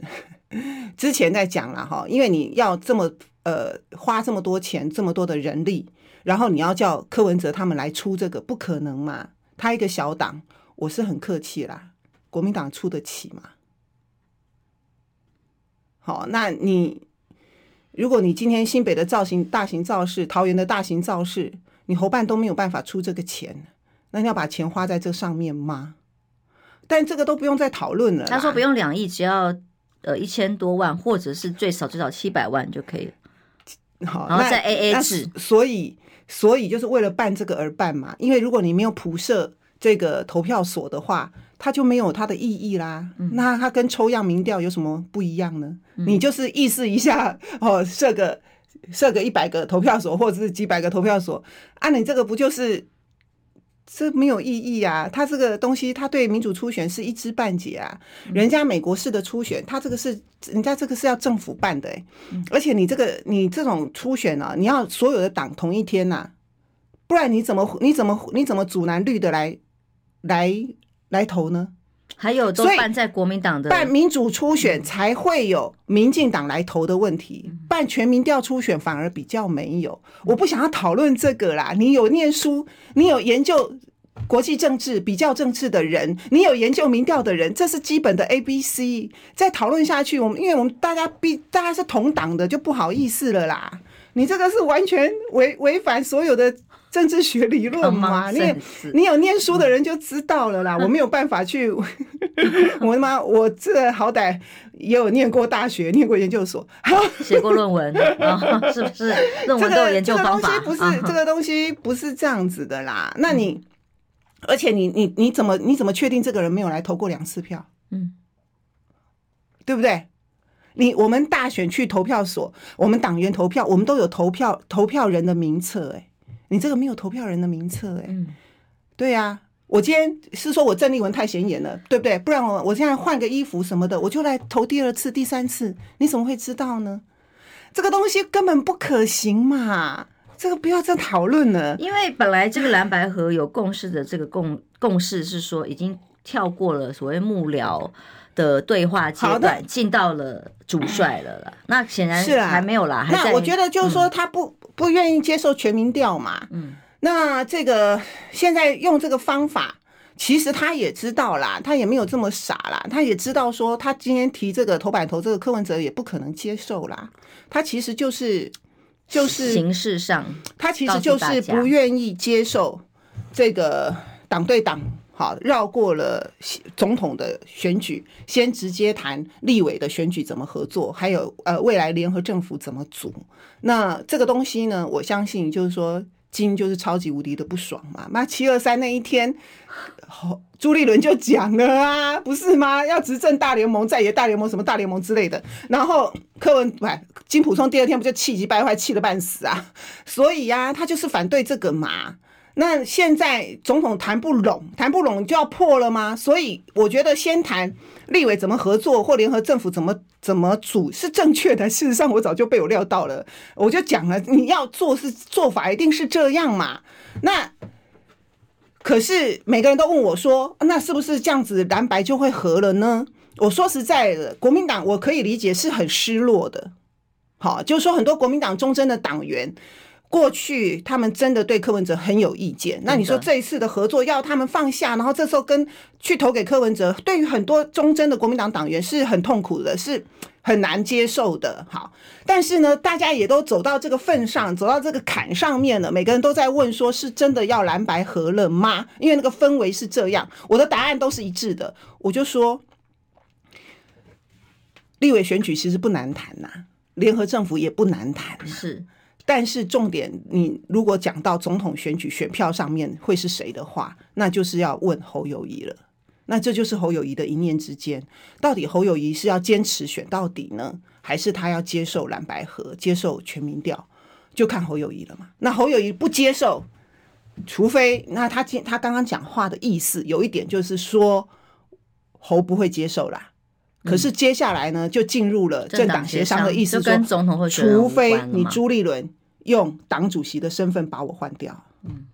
Speaker 2: 之前在讲了哈，因为你要这么呃花这么多钱，这么多的人力，然后你要叫柯文哲他们来出这个，不可能嘛？他一个小党，我是很客气啦，国民党出得起嘛？好，那你如果你今天新北的造型大型造势，桃园的大型造势，你侯办都没有办法出这个钱。那你要把钱花在这上面吗？但这个都不用再讨论了。
Speaker 1: 他说不用两亿，只要呃一千多万，或者是最少最少七百万就可以了。好，然后再 A A 制。
Speaker 2: 所以，所以就是为了办这个而办嘛。因为如果你没有铺设这个投票所的话，它就没有它的意义啦。嗯、那它跟抽样民调有什么不一样呢？嗯、你就是意思一下 哦，设个设个一百个投票所，或者是几百个投票所，啊，你这个不就是？这没有意义啊！他这个东西，他对民主初选是一知半解啊。人家美国式的初选，他这个是人家这个是要政府办的，而且你这个你这种初选啊，你要所有的党同一天呐，不然你怎么你怎么你怎么阻拦绿的来来来投呢？
Speaker 1: 还有都办在国民党的
Speaker 2: 办民主初选才会有民进党来投的问题，办全民调初选反而比较没有。我不想要讨论这个啦。你有念书，你有研究国际政治、比较政治的人，你有研究民调的人，这是基本的 A B C。再讨论下去，我们因为我们大家必大家是同党的，就不好意思了啦。你这个是完全违违反所有的。政治学理论嘛，你你有念书的人就知道了啦。我没有办法去 我他妈，我这好歹也有念过大学，念过研究所，
Speaker 1: 写过论文，是不是？论文都有研究方法。
Speaker 2: 不是这个东西不是这样子的啦。那你，而且你你你怎么你怎么确定这个人没有来投过两次票？嗯，对不对？你我们大选去投票所，我们党员投票，我们都有投票投票人的名册，哎。你这个没有投票人的名册哎，嗯、对呀、啊，我今天是说我郑丽文太显眼了，对不对？不然我我现在换个衣服什么的，我就来投第二次、第三次，你怎么会知道呢？这个东西根本不可行嘛，这个不要再讨论了。
Speaker 1: 因为本来这个蓝白合有共识的这个共共识是说，已经跳过了所谓幕僚的对话阶段，进到了主帅了啦。那显然是还没有啦。
Speaker 2: 那我觉得就是说他不。嗯不愿意接受全民调嘛？嗯，那这个现在用这个方法，其实他也知道啦，他也没有这么傻啦，他也知道说他今天提这个头版头，这个柯文哲也不可能接受啦。他其实就是就是
Speaker 1: 形式上，
Speaker 2: 他其实就是不愿意接受这个党对党好，绕过了总统的选举，先直接谈立委的选举怎么合作，还有呃未来联合政府怎么组。那这个东西呢，我相信就是说，金就是超级无敌的不爽嘛。那七二三那一天，朱立伦就讲了啊，不是吗？要执政大联盟、在野大联盟、什么大联盟之类的。然后柯文不，金普聪第二天不就气急败坏，气得半死啊？所以呀、啊，他就是反对这个嘛。那现在总统谈不拢，谈不拢就要破了吗？所以我觉得先谈立委怎么合作，或联合政府怎么怎么组是正确的。事实上，我早就被我料到了，我就讲了，你要做是做法一定是这样嘛。那可是每个人都问我说，那是不是这样子蓝白就会合了呢？我说实在的，国民党我可以理解是很失落的。好，就是说很多国民党忠贞的党员。过去他们真的对柯文哲很有意见，那你说这一次的合作要他们放下，然后这时候跟去投给柯文哲，对于很多忠贞的国民党党员是很痛苦的，是很难接受的。好，但是呢，大家也都走到这个份上，走到这个坎上面了，每个人都在问说，是真的要蓝白合了吗？因为那个氛围是这样，我的答案都是一致的，我就说，立委选举其实不难谈呐，联合政府也不难谈，
Speaker 1: 是。
Speaker 2: 但是重点，你如果讲到总统选举选票上面会是谁的话，那就是要问侯友谊了。那这就是侯友谊的一念之间，到底侯友谊是要坚持选到底呢，还是他要接受蓝白合，接受全民调，就看侯友谊了嘛。那侯友谊不接受，除非那他今他刚刚讲话的意思有一点就是说侯不会接受啦。可是接下来呢，就进入了政党协商的意思，说除非你朱立伦。用党主席的身份把我换掉，嗯，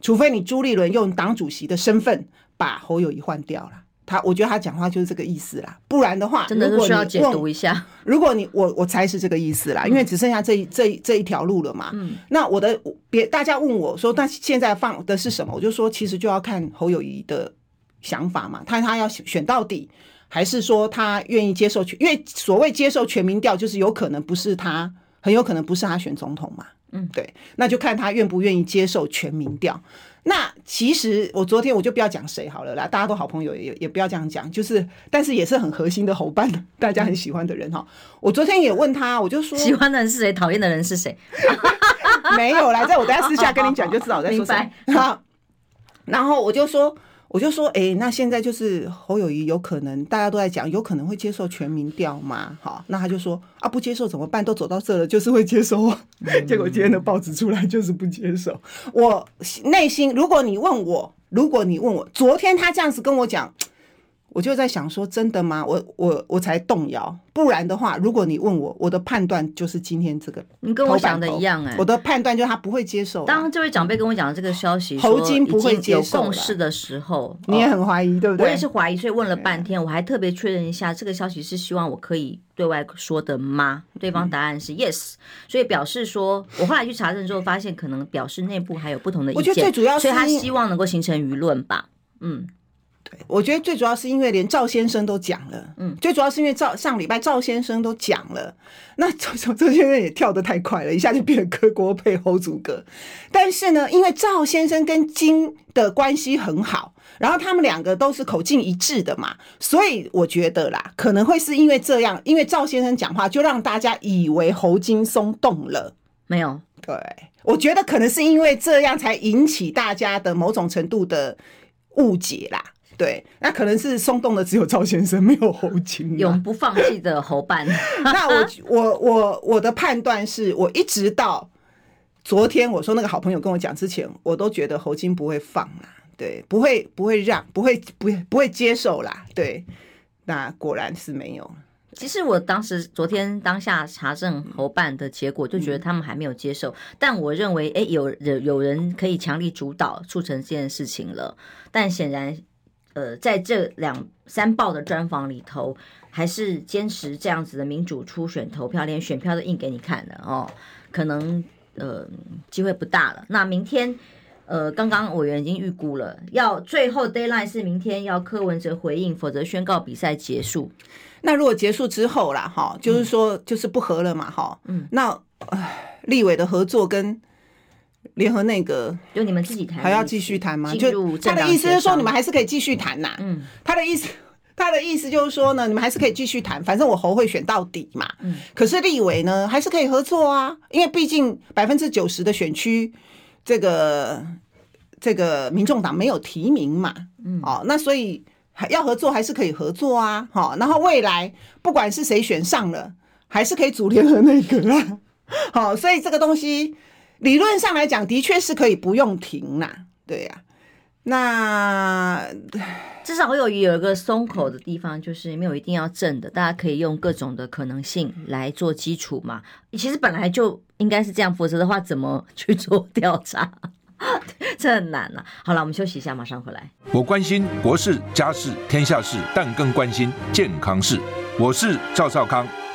Speaker 2: 除非你朱立伦用党主席的身份把侯友谊换掉了，他我觉得他讲话就是这个意思啦，不然的话，
Speaker 1: 真的是需要解读一下。
Speaker 2: 如果你我我猜是这个意思啦，因为只剩下这一这一这一条路了嘛，嗯，那我的别大家问我说，那现在放的是什么？我就说其实就要看侯友谊的想法嘛，他他要选到底，还是说他愿意接受全？因为所谓接受全民调，就是有可能不是他，很有可能不是他选总统嘛。嗯，对，那就看他愿不愿意接受全民调。那其实我昨天我就不要讲谁好了啦，大家都好朋友也也不要这样讲，就是但是也是很核心的伙伴，大家很喜欢的人哈。我昨天也问他，我就说
Speaker 1: 喜欢的人是谁，讨厌的人是谁？
Speaker 2: 没有啦，在我等下私下跟你讲就知道我在说谁。好，然后我就说。我就说，哎、那现在就是侯友谊有可能，大家都在讲，有可能会接受全民调嘛？好，那他就说啊，不接受怎么办？都走到这了，就是会接受。结果今天的报纸出来就是不接受。我内心，如果你问我，如果你问我，昨天他这样子跟我讲。我就在想说，真的吗？我我我才动摇，不然的话，如果你问我，我的判断就是今天这个，
Speaker 1: 你跟我想的一样哎、欸，
Speaker 2: 我的判断就是他不会接受。
Speaker 1: 当这位长辈跟我讲这个消息，
Speaker 2: 侯金不会接受
Speaker 1: 有共识的时候，
Speaker 2: 你也很怀疑，对不对？
Speaker 1: 我也是怀疑，所以问了半天，我还特别确认一下，这个消息是希望我可以对外说的吗？对方答案是 yes，所以表示说，我后来去查证之后发现，可能表示内部还有不同的意见，
Speaker 2: 我觉得最主要是
Speaker 1: 所以他希望能够形成舆论吧，嗯。
Speaker 2: 对，我觉得最主要是因为连赵先生都讲了，嗯，最主要是因为赵上礼拜赵先生都讲了，那赵赵先生也跳得太快了，一下就变成柯国配侯祖阁。但是呢，因为赵先生跟金的关系很好，然后他们两个都是口径一致的嘛，所以我觉得啦，可能会是因为这样，因为赵先生讲话就让大家以为侯金松动了，
Speaker 1: 没有？
Speaker 2: 对，我觉得可能是因为这样才引起大家的某种程度的误解啦。对，那可能是松动的只有赵先生，没有侯金，
Speaker 1: 永不放弃的侯办。
Speaker 2: 那我我我我的判断是，我一直到昨天我说那个好朋友跟我讲之前，我都觉得侯金不会放啦，对，不会不会让，不会不会不会接受啦，对，那果然是没有。
Speaker 1: 其实我当时昨天当下查证侯办的结果，就觉得他们还没有接受，但我认为，哎，有有有人可以强力主导促成这件事情了，但显然。呃，在这两三报的专访里头，还是坚持这样子的民主初选投票，连选票都印给你看的哦，可能呃机会不大了。那明天，呃，刚刚委员已经预估了，要最后 deadline 是明天要柯文哲回应，否则宣告比赛结束。
Speaker 2: 那如果结束之后啦，哈，就是说就是不合了嘛，哈，嗯，那呃立委的合作跟联合内阁，
Speaker 1: 就你们自己谈，
Speaker 2: 还要继续谈吗？就他的意思是说，你们还是可以继续谈呐。嗯，他的意思，他的意思就是说呢，你们还是可以继续谈，反正我侯会选到底嘛。嗯，可是立委呢，还是可以合作啊，因为毕竟百分之九十的选区，这个这个民众党没有提名嘛。嗯，哦，那所以还要合作，还是可以合作啊。好，然后未来不管是谁选上了，还是可以组联合内阁啊。好，所以这个东西。理论上来讲，的确是可以不用停啦，对呀、啊。那
Speaker 1: 至少会有有一个松口的地方，就是没有一定要正的，大家可以用各种的可能性来做基础嘛。其实本来就应该是这样，否则的话怎么去做调查？这很难呐、啊。好了，我们休息一下，马上回来。
Speaker 5: 我关心国事、家事、天下事，但更关心健康事。我是赵少康，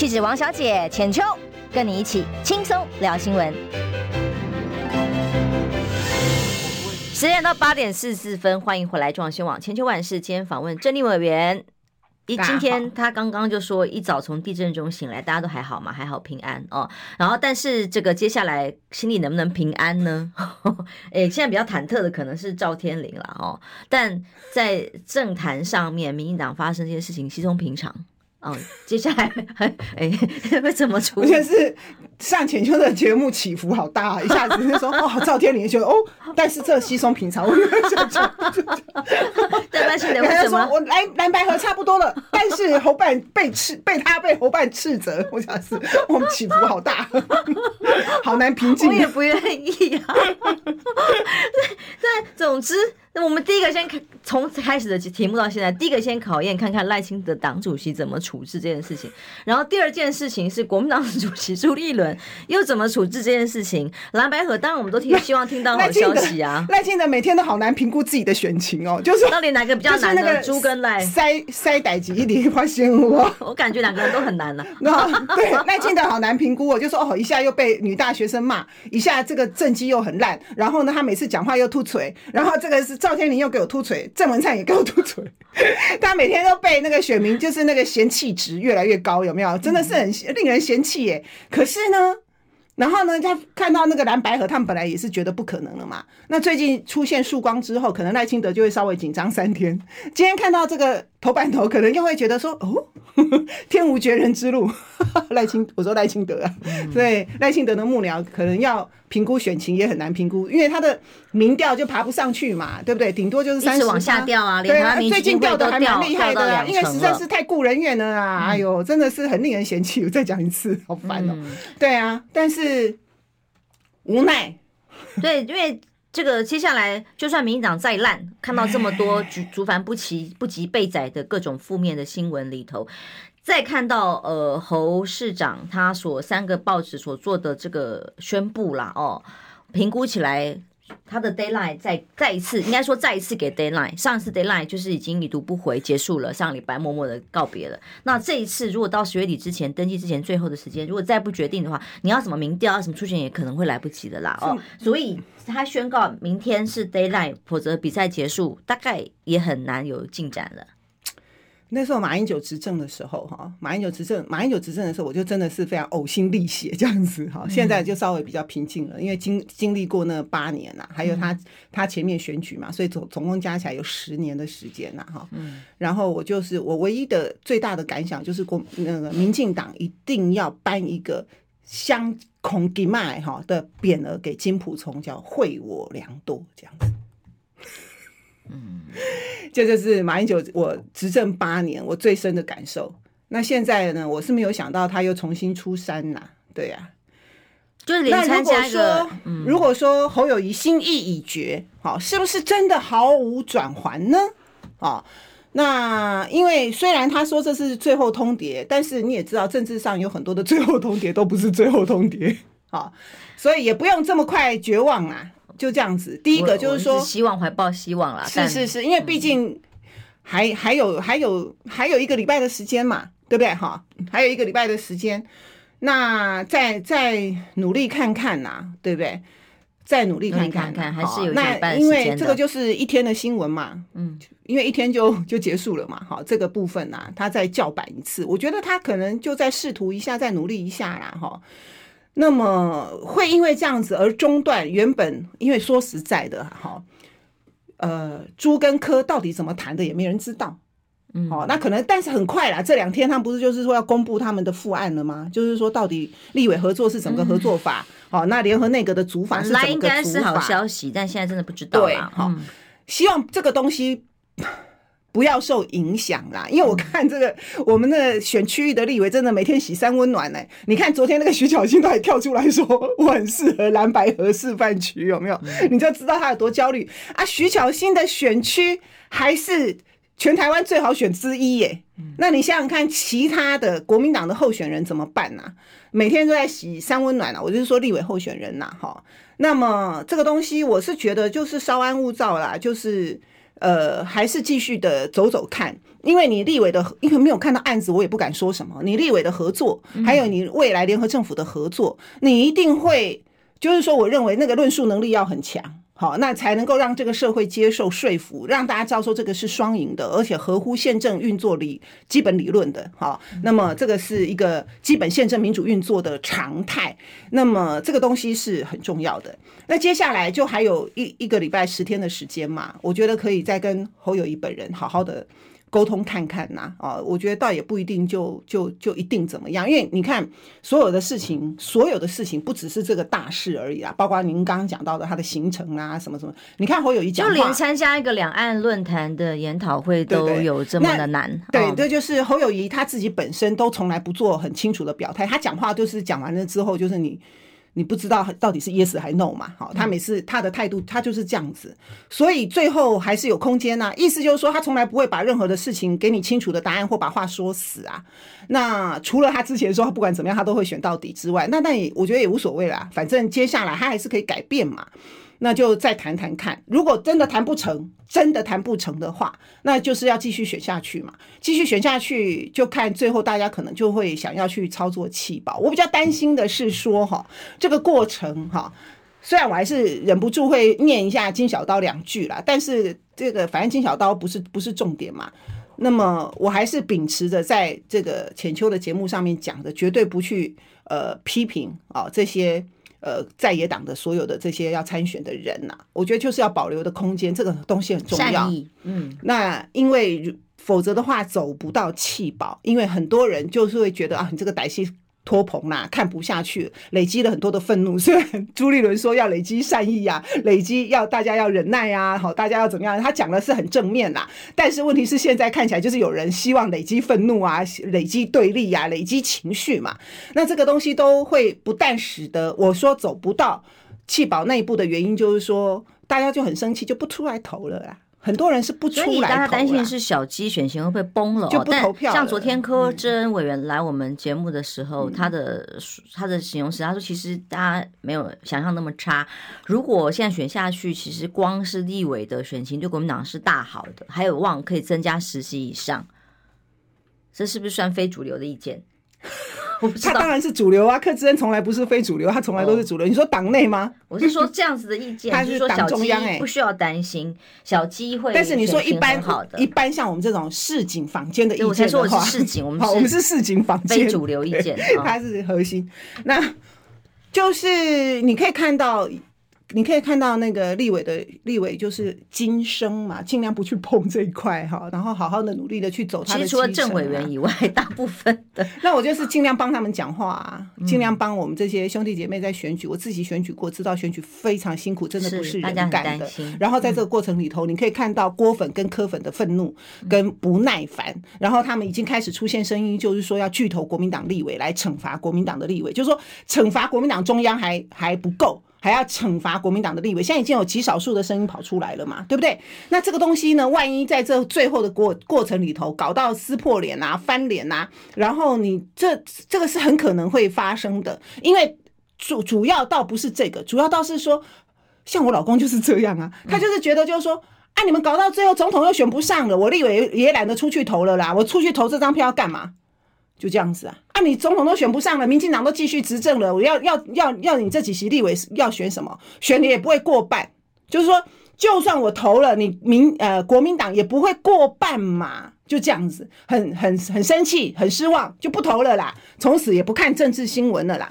Speaker 4: 气质王小姐浅秋，跟你一起轻松聊新闻。
Speaker 1: 十点到八点四十四分，欢迎回来中广新闻网千秋万事。今天访问郑丽委员。一今天他刚刚就说，一早从地震中醒来，大家都还好吗？还好平安哦。然后，但是这个接下来心里能不能平安呢？哎，现在比较忐忑的可能是赵天麟了哦。但在政坛上面，民进党发生这些事情稀松平常。哦，接下来哎，会怎么处理？
Speaker 2: 现在是上浅秋的节目起伏好大，啊，一下子就说哦，赵天麟就哦，但是这稀松平常。我讲讲，
Speaker 1: 对，但是为什么
Speaker 2: 我蓝蓝白河差不多了？但是侯办被斥，被他被侯办斥责，我想是我们起伏好大，好难平静。
Speaker 1: 我也不愿意啊。对，总之。那我们第一个先从开始的题目到现在，第一个先考验看看赖清德党主席怎么处置这件事情，然后第二件事情是国民党主席朱立伦又怎么处置这件事情。蓝白河当然我们都听希望听到好消息啊。
Speaker 2: 赖清德每天都好难评估自己的选情哦，就是
Speaker 1: 到底哪个比较难呢？猪跟赖
Speaker 2: 塞塞歹几一花心我，
Speaker 1: 我感觉两个人都很难了。
Speaker 2: 对，赖清德好难评估哦，就说哦一下又被女大学生骂，一下这个政绩又很烂，然后呢他每次讲话又吐嘴，然后这个是。赵天麟又给我突锤，郑文灿也给我突锤，他每天都被那个选民就是那个嫌弃值越来越高，有没有？真的是很令人嫌弃耶。可是呢，然后呢，他看到那个蓝白合，他们本来也是觉得不可能了嘛。那最近出现曙光之后，可能赖清德就会稍微紧张三天。今天看到这个头版头，可能又会觉得说，哦，天无绝人之路。赖清，我说赖清德啊，所以赖清德的幕僚可能要。评估选情也很难评估，因为他的民调就爬不上去嘛，对不对？顶多就是三十
Speaker 1: 往下掉啊。
Speaker 2: 对啊，最近掉的还蛮厉害的，因为实在是太顾人怨了啊！哎呦，真的是很令人嫌弃。我再讲一次，好烦哦。对啊，但是无奈。
Speaker 1: 对，因为这个接下来，就算民进党再烂，看到这么多竹 竹繁不齐、不及被宰的各种负面的新闻里头。再看到呃侯市长他所三个报纸所做的这个宣布啦哦，评估起来他的 deadline 再再一次应该说再一次给 deadline，上一次 deadline 就是已经已读不回结束了，上礼拜默默的告别了。那这一次如果到十月底之前登记之前最后的时间，如果再不决定的话，你要什么民调啊什么出现也可能会来不及的啦哦。所以他宣告明天是 deadline，否则比赛结束大概也很难有进展了。
Speaker 2: 那时候马英九执政的时候，哈，马英九执政，马英九执政的时候，我就真的是非常呕心沥血这样子，哈。现在就稍微比较平静了，因为经经历过那八年呐，还有他他前面选举嘛，所以总总共加起来有十年的时间呐，哈。然后我就是我唯一的最大的感想就是国那个民进党一定要颁一个相孔给麦哈的匾额给金普聪，叫惠我良多这样子。嗯，这就是马英九我执政八年我最深的感受。那现在呢，我是没有想到他又重新出山呐，对呀、啊，
Speaker 1: 就是连参加一个。
Speaker 2: 如果说侯友谊心意已决，好，是不是真的毫无转圜呢？啊，那因为虽然他说这是最后通牒，但是你也知道，政治上有很多的最后通牒都不是最后通牒。啊，所以也不用这么快绝望啊，就这样子。第一个就是说，
Speaker 1: 是希望怀抱希望啦，
Speaker 2: 是是是，因为毕竟还还有还有还有一个礼拜的时间嘛，对不对哈？还有一个礼拜的时间，那再再努力看看呐，对不对？再努力看看，
Speaker 1: 看看还是有一半时间。
Speaker 2: 那因为这个就是一天的新闻嘛，嗯，因为一天就就结束了嘛，哈，这个部分啊，他再叫板一次，我觉得他可能就再试图一下，再努力一下啦，哈。那么会因为这样子而中断原本，因为说实在的，哈，呃，朱跟柯到底怎么谈的也没人知道。嗯，好，那可能，但是很快啦。这两天他们不是就是说要公布他们的复案了吗？就是说到底立委合作是怎么个合作法？好、嗯，那联合内阁的主法是怎么个组法？
Speaker 1: 应该是好消息，但现在真的不知道。对，好、嗯，
Speaker 2: 希望这个东西不要受影响啦。因为我看这个、嗯、我们的选区域的立委真的每天洗三温暖呢、欸。你看昨天那个徐巧芯都还跳出来说我很适合蓝白河示范区，有没有、嗯？你就知道他有多焦虑啊！徐巧芯的选区还是。全台湾最好选之一耶，那你想想看，其他的国民党的候选人怎么办呢？每天都在洗三温暖啊，我就是说立委候选人呐，哈。那么这个东西，我是觉得就是稍安勿躁啦，就是呃，还是继续的走走看，因为你立委的，因为没有看到案子，我也不敢说什么。你立委的合作，还有你未来联合政府的合作，你一定会，就是说，我认为那个论述能力要很强。好，那才能够让这个社会接受说服，让大家知道说这个是双赢的，而且合乎宪政运作理基本理论的。好，那么这个是一个基本宪政民主运作的常态。那么这个东西是很重要的。那接下来就还有一一个礼拜十天的时间嘛，我觉得可以再跟侯友谊本人好好的。沟通看看呐，啊，我觉得倒也不一定就就就一定怎么样，因为你看所有的事情，所有的事情不只是这个大事而已啊，包括您刚刚讲到的他的行程啊，什么什么，你看侯友宜讲话，
Speaker 1: 就连参加一个两岸论坛的研讨会都有这么的难，
Speaker 2: 对，这、哦、就是侯友宜他自己本身都从来不做很清楚的表态，他讲话都是讲完了之后就是你。你不知道到底是 yes 还 no 嘛？好，他每次他的态度他就是这样子，所以最后还是有空间呐。意思就是说，他从来不会把任何的事情给你清楚的答案或把话说死啊。那除了他之前说他不管怎么样他都会选到底之外，那那也我觉得也无所谓啦。反正接下来他还是可以改变嘛。那就再谈谈看，如果真的谈不成，真的谈不成的话，那就是要继续选下去嘛。继续选下去，就看最后大家可能就会想要去操作弃保。我比较担心的是说，哈，这个过程哈，虽然我还是忍不住会念一下金小刀两句啦，但是这个反正金小刀不是不是重点嘛。那么我还是秉持着在这个浅秋的节目上面讲的，绝对不去呃批评啊这些。呃，在野党的所有的这些要参选的人呐、啊，我觉得就是要保留的空间，这个东西很重要。嗯，那因为否则的话走不到弃保，因为很多人就是会觉得啊，你这个歹戏。托棚啦，看不下去，累积了很多的愤怒。虽然朱立伦说要累积善意呀、累积要大家要忍耐呀、好，大家要怎么样？他讲的是很正面啦，但是问题是现在看起来就是有人希望累积愤怒啊，累积对立呀、累积情绪嘛。那这个东西都会不但使得我说走不到弃保那一步的原因，就是说大家就很生气，就不出来投了啦。很多人是不出来投，所以大家
Speaker 1: 担心是小鸡选情会不会崩了，
Speaker 2: 就不投票。
Speaker 1: 像昨天柯志恩委员来我们节目的时候，嗯、他的他的形容词，他说其实大家没有想象那么差。如果现在选下去，其实光是立委的选情对国民党是大好的，还有望可以增加十席以上。这是不是算非主流的意见？
Speaker 2: 他当然是主流啊，柯志恩从来不是非主流，他从来都是主流。哦、你说党内吗？
Speaker 1: 我是说这样子的意见，他是说党中央哎，不需要担心小鸡会。
Speaker 2: 但是你说一般好的，一般像我们这种市井坊间的意见我才说
Speaker 1: 我是市井，我们
Speaker 2: 好，我们是市井坊间
Speaker 1: 非主流意见，
Speaker 2: 他是核心。那就是你可以看到。你可以看到那个立委的立委就是今生嘛，尽量不去碰这一块哈，然后好好的努力的去走他的、啊。
Speaker 1: 其实除了政委员以外，大部分的
Speaker 2: 那我就是尽量帮他们讲话啊，尽量帮我们这些兄弟姐妹在选举。我自己选举过，知道选举非常辛苦，真的不是人干的。然后在这个过程里头，你可以看到郭粉跟柯粉的愤怒跟不耐烦，然后他们已经开始出现声音，就是说要拒投国民党立委来惩罚国民党的立委，就是说惩罚国民党中央还还不够。还要惩罚国民党的立委，现在已经有极少数的声音跑出来了嘛，对不对？那这个东西呢，万一在这最后的过过程里头搞到撕破脸啊、翻脸啊，然后你这这个是很可能会发生的，因为主主要倒不是这个，主要倒是说，像我老公就是这样啊，他就是觉得就是说，啊，你们搞到最后总统又选不上了，我立委也懒得出去投了啦，我出去投这张票要干嘛？就这样子啊，啊，你总统都选不上了，民进党都继续执政了，我要要要要你这几席立委要选什么？选你也不会过半，就是说，就算我投了你民呃国民党也不会过半嘛，就这样子，很很很生气，很失望，就不投了啦，从此也不看政治新闻了啦。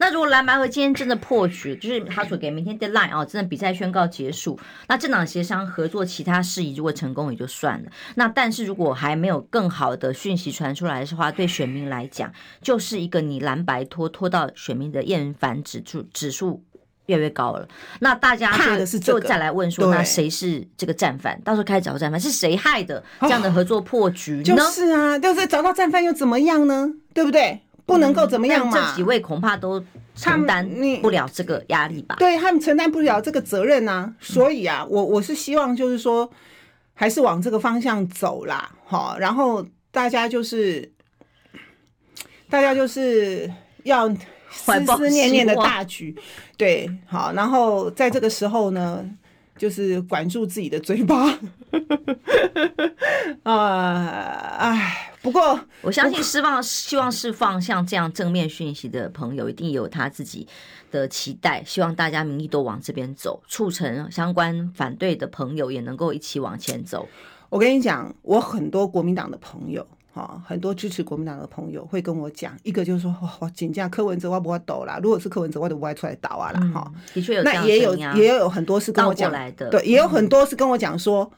Speaker 1: 那如果蓝白合今天真的破局，就是他所给明天 deadline 哦，真的比赛宣告结束，那政党协商合作其他事宜如果成功也就算了。那但是如果还没有更好的讯息传出来的话，对选民来讲，就是一个你蓝白拖拖到选民的厌烦指数指数越来越高了。那大家就就再来问说，那谁是这个战犯？到时候开始找战犯是谁害的这样的合作破局呢？
Speaker 2: 就是啊，就是找到战犯又怎么样呢？对不对？不能够怎么样嘛？
Speaker 1: 这几位恐怕都承担不了这个压力吧？
Speaker 2: 他对他们承担不了这个责任啊！所以啊，我我是希望就是说，还是往这个方向走啦，好，然后大家就是大家就是要思思念念的大局，对，好，然后在这个时候呢。就是管住自己的嘴巴，啊，哎，不过
Speaker 1: 我相信释放希望释放像这样正面讯息的朋友，一定有他自己的期待，希望大家民意都往这边走，促成相关反对的朋友也能够一起往前走。
Speaker 2: 我跟你讲，我很多国民党的朋友。哈，很多支持国民党的朋友会跟我讲，一个就是说，哇，紧张柯文哲我不会抖啦，如果是柯文哲，我都不会出来倒啊啦。哈、
Speaker 1: 嗯，的确有，
Speaker 2: 那也有也有很多是跟我讲
Speaker 1: 来的，
Speaker 2: 对，也有很多是跟我讲说，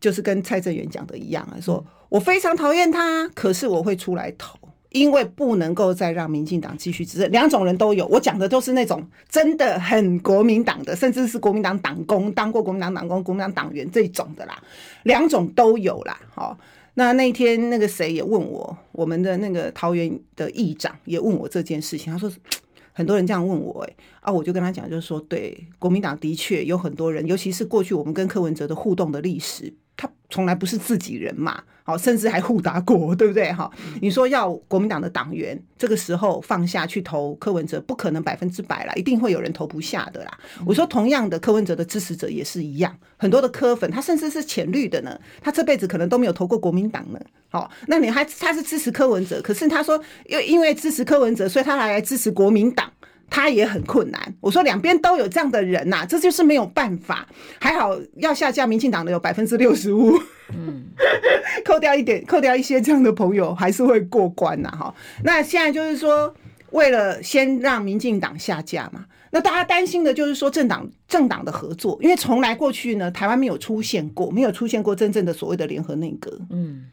Speaker 2: 就是跟蔡正元讲的一样啊，说我非常讨厌他，可是我会出来投，因为不能够再让民进党继续执政。两种人都有，我讲的都是那种真的很国民党的，甚至是国民党党工，当过国民党党工、国民党党员这种的啦，两种都有啦，好。那那天那个谁也问我，我们的那个桃园的议长也问我这件事情，他说 很多人这样问我，哎啊，我就跟他讲，就是说对，国民党的确有很多人，尤其是过去我们跟柯文哲的互动的历史。他从来不是自己人嘛，好，甚至还互打过，对不对？哈，你说要国民党的党员这个时候放下去投柯文哲，不可能百分之百啦，一定会有人投不下的啦。我说同样的，柯文哲的支持者也是一样，很多的柯粉，他甚至是浅绿的呢，他这辈子可能都没有投过国民党呢。好，那你还他是支持柯文哲，可是他说又因为支持柯文哲，所以他还来支持国民党。他也很困难。我说两边都有这样的人呐、啊，这就是没有办法。还好要下架民进党的有百分之六十五，嗯，扣掉一点，扣掉一些这样的朋友还是会过关呐。哈，那现在就是说，为了先让民进党下架嘛，那大家担心的就是说政党政党的合作，因为从来过去呢，台湾没有出现过，没有出现过真正的所谓的联合内阁，嗯。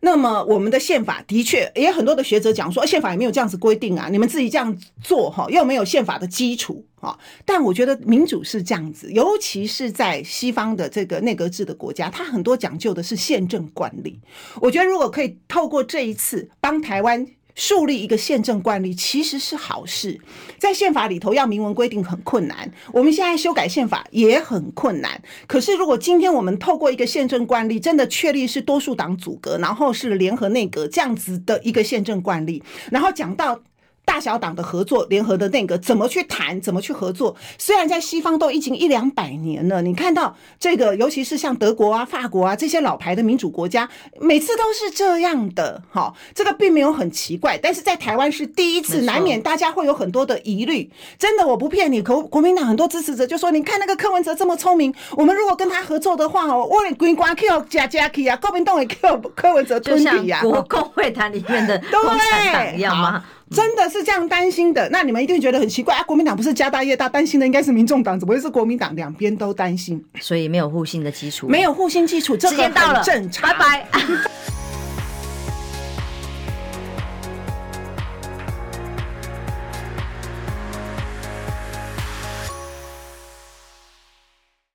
Speaker 2: 那么我们的宪法的确也有很多的学者讲说，宪法也没有这样子规定啊，你们自己这样做哈，又没有宪法的基础哈。但我觉得民主是这样子，尤其是在西方的这个内阁制的国家，它很多讲究的是宪政管理。我觉得如果可以透过这一次帮台湾。树立一个宪政惯例其实是好事，在宪法里头要明文规定很困难，我们现在修改宪法也很困难。可是如果今天我们透过一个宪政惯例，真的确立是多数党组阁，然后是联合内阁这样子的一个宪政惯例，然后讲到。大小党的合作，联合的那个怎么去谈，怎么去合作？虽然在西方都已经一两百年了，你看到这个，尤其是像德国啊、法国啊这些老牌的民主国家，每次都是这样的，哈，这个并没有很奇怪。但是在台湾是第一次，难免大家会有很多的疑虑。真的，我不骗你，国国民党很多支持者就说：“你看那个柯文哲这么聪明，我们如果跟他合作的话，哦，我连规划 Q 加加 K 啊，国民党也 Q 柯文哲吞底呀，
Speaker 1: 国共会谈里面的 共产党一样吗？”
Speaker 2: 真的是这样担心的，那你们一定觉得很奇怪啊！国民党不是家大业大，担心的应该是民众党，怎么会是国民党？两边都担心，
Speaker 1: 所以没有互信的基础，
Speaker 2: 没有互信基础，这个很正常。
Speaker 1: 拜拜。